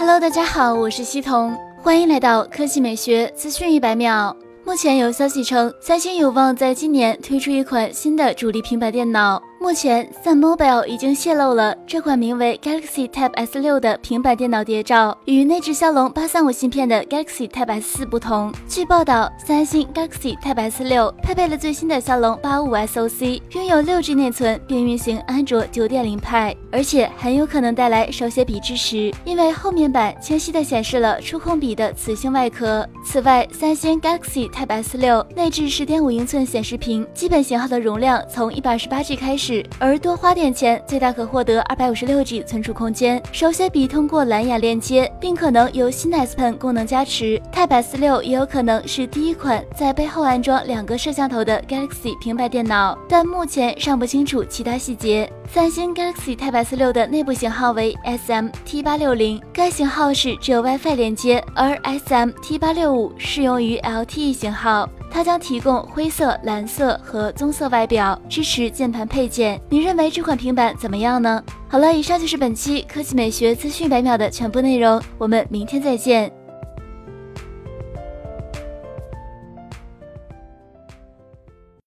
Hello，大家好，我是西彤，欢迎来到科技美学资讯一百秒。目前有消息称，三星有望在今年推出一款新的主力平板电脑。目前，Sun Mobile 已经泄露了这款名为 Galaxy Tab S6 的平板电脑谍照。与内置骁龙八三五芯片的 Galaxy Tab S4 不同，据报道，三星 Galaxy Tab S6 配备了最新的骁龙八五 SoC，拥有六 G 内存，并运行安卓九点零派，而且很有可能带来手写笔支持，因为后面板清晰地显示了触控笔的磁性外壳。此外，三星 Galaxy Tab S6 内置十点五英寸显示屏，基本型号的容量从一百二十八 G 开始。而多花点钱，最大可获得二百五十六 G 存储空间。手写笔通过蓝牙连接，并可能由新的 S Pen 功能加持。Tab S6 也有可能是第一款在背后安装两个摄像头的 Galaxy 平板电脑，但目前尚不清楚其他细节。三星 Galaxy Tab S6 的内部型号为 SM-T860，该型号是只有 WiFi 连接，而 SM-T865 适用于 LTE 型号。它将提供灰色、蓝色和棕色外表，支持键盘配件。你认为这款平板怎么样呢？好了，以上就是本期科技美学资讯百秒的全部内容，我们明天再见。